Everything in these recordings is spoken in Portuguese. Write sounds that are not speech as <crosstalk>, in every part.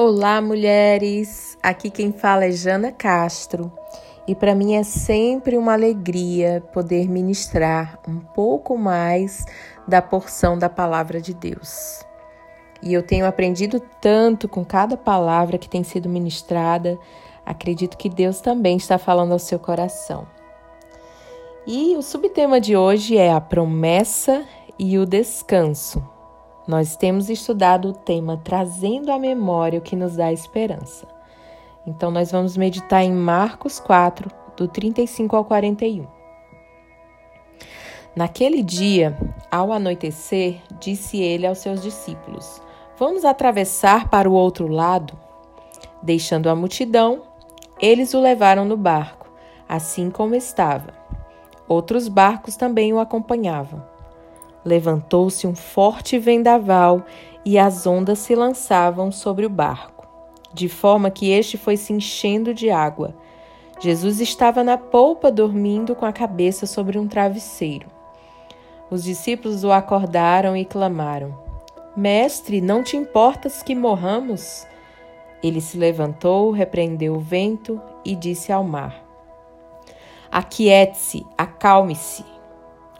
Olá, mulheres! Aqui quem fala é Jana Castro e para mim é sempre uma alegria poder ministrar um pouco mais da porção da palavra de Deus. E eu tenho aprendido tanto com cada palavra que tem sido ministrada, acredito que Deus também está falando ao seu coração. E o subtema de hoje é a promessa e o descanso. Nós temos estudado o tema Trazendo à Memória o que nos dá esperança. Então, nós vamos meditar em Marcos 4, do 35 ao 41. Naquele dia, ao anoitecer, disse ele aos seus discípulos: Vamos atravessar para o outro lado? Deixando a multidão, eles o levaram no barco, assim como estava. Outros barcos também o acompanhavam. Levantou-se um forte vendaval e as ondas se lançavam sobre o barco, de forma que este foi se enchendo de água. Jesus estava na polpa dormindo com a cabeça sobre um travesseiro. Os discípulos o acordaram e clamaram: Mestre, não te importas que morramos? Ele se levantou, repreendeu o vento e disse ao mar: Aquiete-se, acalme-se.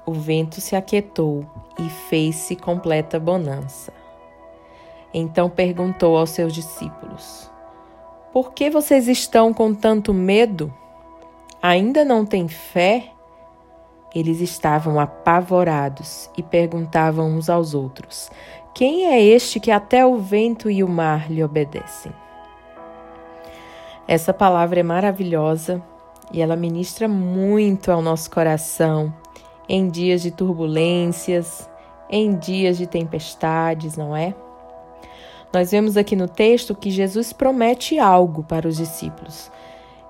O vento se aquietou e fez-se completa bonança. Então perguntou aos seus discípulos: Por que vocês estão com tanto medo? Ainda não têm fé? Eles estavam apavorados e perguntavam uns aos outros: Quem é este que até o vento e o mar lhe obedecem? Essa palavra é maravilhosa e ela ministra muito ao nosso coração em dias de turbulências, em dias de tempestades, não é? Nós vemos aqui no texto que Jesus promete algo para os discípulos.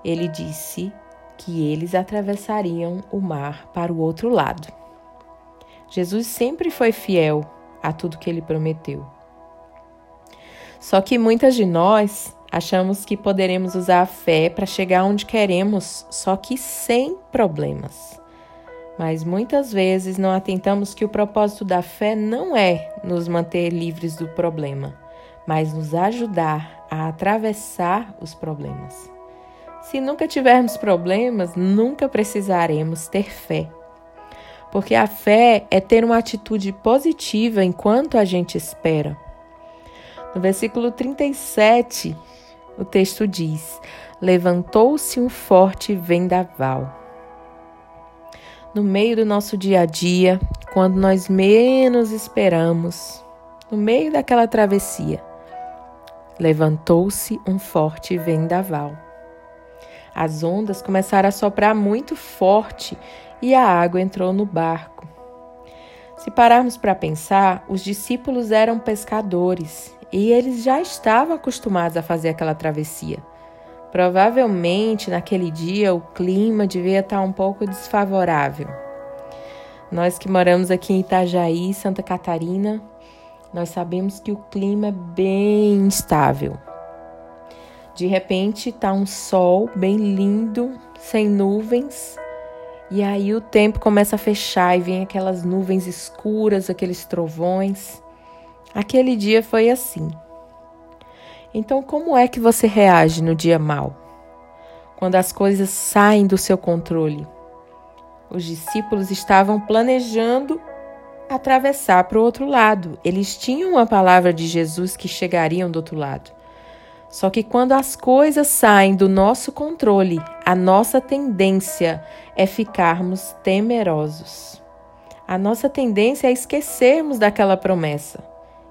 Ele disse que eles atravessariam o mar para o outro lado. Jesus sempre foi fiel a tudo que ele prometeu. Só que muitas de nós achamos que poderemos usar a fé para chegar onde queremos, só que sem problemas mas muitas vezes não atentamos que o propósito da fé não é nos manter livres do problema, mas nos ajudar a atravessar os problemas. Se nunca tivermos problemas, nunca precisaremos ter fé. Porque a fé é ter uma atitude positiva enquanto a gente espera. No versículo 37, o texto diz: Levantou-se um forte vendaval no meio do nosso dia a dia, quando nós menos esperamos, no meio daquela travessia, levantou-se um forte vendaval. As ondas começaram a soprar muito forte e a água entrou no barco. Se pararmos para pensar, os discípulos eram pescadores e eles já estavam acostumados a fazer aquela travessia. Provavelmente naquele dia o clima devia estar um pouco desfavorável. Nós que moramos aqui em Itajaí, Santa Catarina, nós sabemos que o clima é bem instável. De repente está um sol bem lindo, sem nuvens, e aí o tempo começa a fechar e vem aquelas nuvens escuras, aqueles trovões. Aquele dia foi assim. Então, como é que você reage no dia mal? Quando as coisas saem do seu controle? Os discípulos estavam planejando atravessar para o outro lado. Eles tinham a palavra de Jesus que chegariam do outro lado. Só que quando as coisas saem do nosso controle, a nossa tendência é ficarmos temerosos. A nossa tendência é esquecermos daquela promessa,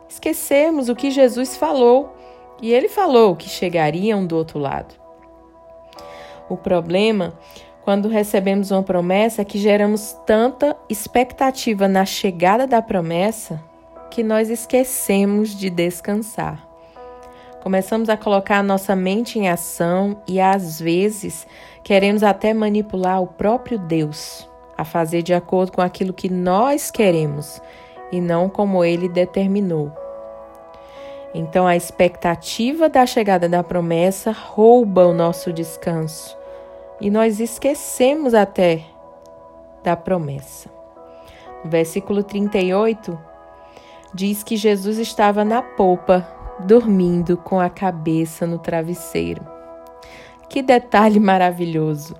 esquecermos o que Jesus falou e ele falou que chegariam do outro lado. O problema, quando recebemos uma promessa, é que geramos tanta expectativa na chegada da promessa que nós esquecemos de descansar. Começamos a colocar a nossa mente em ação e às vezes queremos até manipular o próprio Deus a fazer de acordo com aquilo que nós queremos e não como ele determinou. Então a expectativa da chegada da promessa rouba o nosso descanso e nós esquecemos até da promessa. No versículo 38 diz que Jesus estava na polpa dormindo com a cabeça no travesseiro. Que detalhe maravilhoso!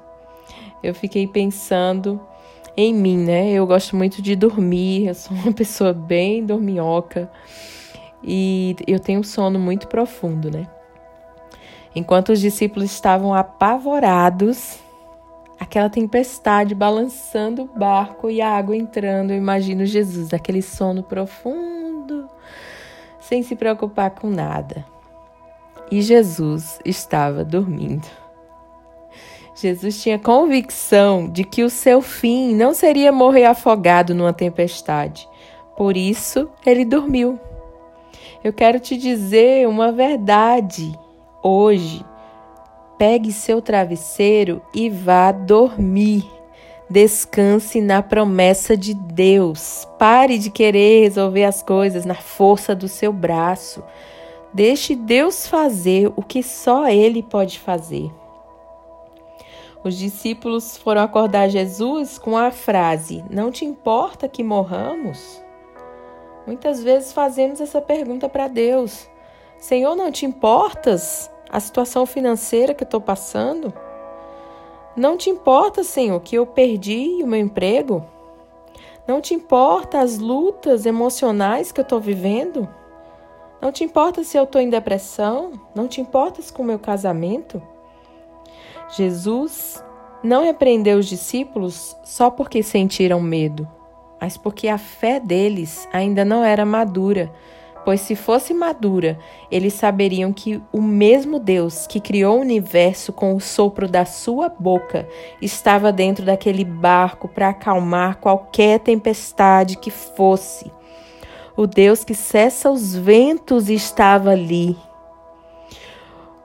Eu fiquei pensando em mim, né? Eu gosto muito de dormir, eu sou uma <laughs> pessoa bem dorminhoca e eu tenho um sono muito profundo, né? Enquanto os discípulos estavam apavorados, aquela tempestade balançando o barco e a água entrando, eu imagino Jesus, aquele sono profundo, sem se preocupar com nada. E Jesus estava dormindo. Jesus tinha convicção de que o seu fim não seria morrer afogado numa tempestade. Por isso, ele dormiu. Eu quero te dizer uma verdade hoje. Pegue seu travesseiro e vá dormir. Descanse na promessa de Deus. Pare de querer resolver as coisas na força do seu braço. Deixe Deus fazer o que só Ele pode fazer. Os discípulos foram acordar Jesus com a frase: Não te importa que morramos? Muitas vezes fazemos essa pergunta para Deus: Senhor, não te importas a situação financeira que eu estou passando? Não te importa, Senhor, que eu perdi o meu emprego? Não te importa as lutas emocionais que eu estou vivendo? Não te importa se eu estou em depressão? Não te importas com o meu casamento? Jesus não repreendeu os discípulos só porque sentiram medo, mas porque a fé deles ainda não era madura. Pois se fosse madura, eles saberiam que o mesmo Deus que criou o universo com o sopro da sua boca estava dentro daquele barco para acalmar qualquer tempestade que fosse. O Deus que cessa os ventos estava ali,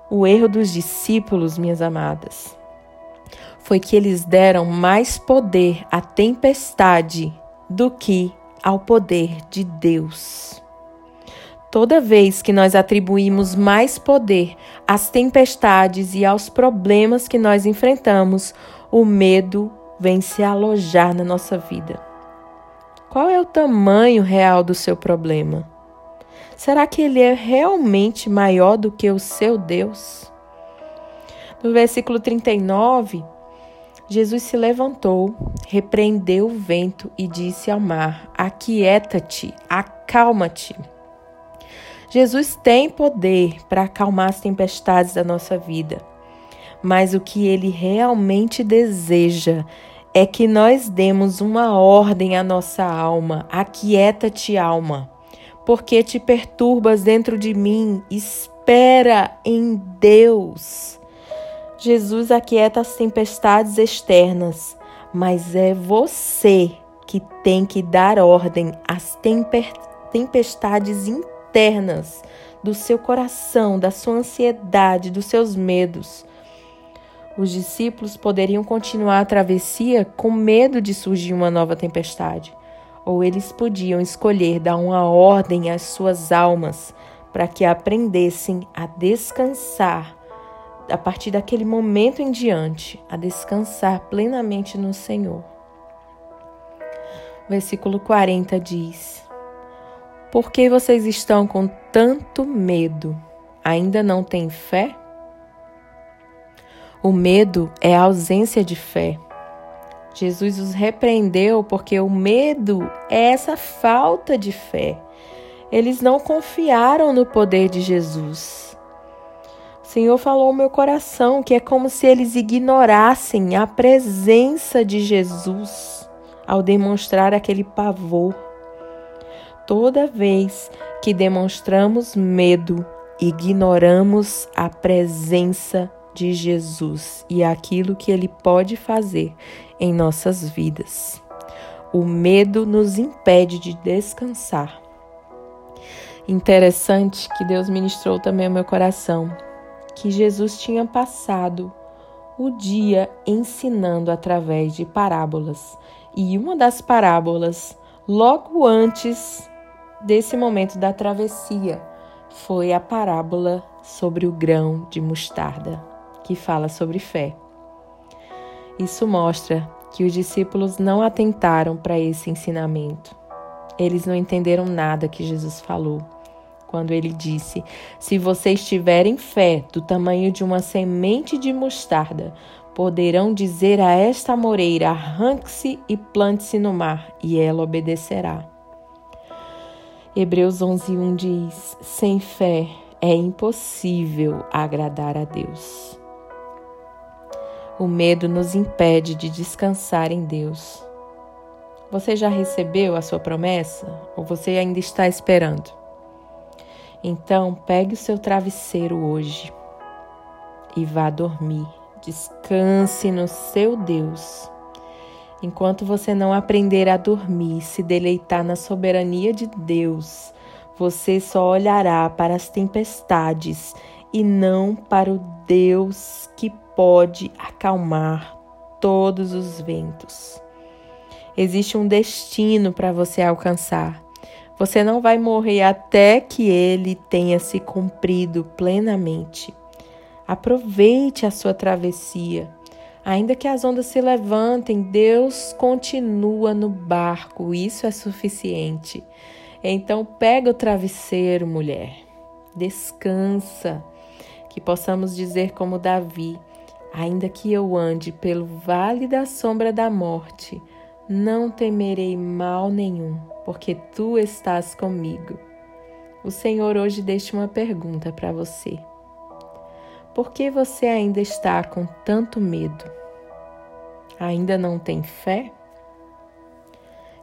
o erro dos discípulos, minhas amadas, foi que eles deram mais poder à tempestade do que ao poder de Deus. Toda vez que nós atribuímos mais poder às tempestades e aos problemas que nós enfrentamos, o medo vem se alojar na nossa vida. Qual é o tamanho real do seu problema? Será que ele é realmente maior do que o seu Deus? No versículo 39, Jesus se levantou, repreendeu o vento e disse ao mar: Aquieta-te, acalma-te. Jesus tem poder para acalmar as tempestades da nossa vida, mas o que ele realmente deseja é que nós demos uma ordem à nossa alma: Aquieta-te, alma porque te perturbas dentro de mim? Espera em Deus. Jesus aquieta as tempestades externas, mas é você que tem que dar ordem às tempestades internas do seu coração, da sua ansiedade, dos seus medos. Os discípulos poderiam continuar a travessia com medo de surgir uma nova tempestade ou eles podiam escolher dar uma ordem às suas almas para que aprendessem a descansar a partir daquele momento em diante, a descansar plenamente no Senhor. Versículo 40 diz: Por que vocês estão com tanto medo? Ainda não têm fé? O medo é a ausência de fé. Jesus os repreendeu porque o medo é essa falta de fé. Eles não confiaram no poder de Jesus. O Senhor falou ao meu coração que é como se eles ignorassem a presença de Jesus ao demonstrar aquele pavor. Toda vez que demonstramos medo, ignoramos a presença de Jesus e aquilo que ele pode fazer em nossas vidas. O medo nos impede de descansar. Interessante que Deus ministrou também ao meu coração que Jesus tinha passado o dia ensinando através de parábolas. E uma das parábolas, logo antes desse momento da travessia, foi a parábola sobre o grão de mostarda, que fala sobre fé. Isso mostra que os discípulos não atentaram para esse ensinamento. Eles não entenderam nada que Jesus falou. Quando ele disse: Se vocês tiverem fé do tamanho de uma semente de mostarda, poderão dizer a esta moreira: arranque-se e plante-se no mar, e ela obedecerá. Hebreus 11:1 diz: Sem fé é impossível agradar a Deus. O medo nos impede de descansar em Deus. Você já recebeu a sua promessa ou você ainda está esperando? Então, pegue o seu travesseiro hoje e vá dormir. Descanse no seu Deus. Enquanto você não aprender a dormir, se deleitar na soberania de Deus, você só olhará para as tempestades e não para o Deus que pode acalmar todos os ventos. Existe um destino para você alcançar. Você não vai morrer até que ele tenha se cumprido plenamente. Aproveite a sua travessia. Ainda que as ondas se levantem, Deus continua no barco, isso é suficiente. Então, pega o travesseiro, mulher, descansa, que possamos dizer como Davi: Ainda que eu ande pelo vale da sombra da morte, não temerei mal nenhum, porque tu estás comigo. O Senhor hoje deixa uma pergunta para você. Por que você ainda está com tanto medo? Ainda não tem fé?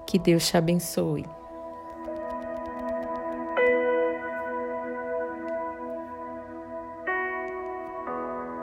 Que Deus te abençoe.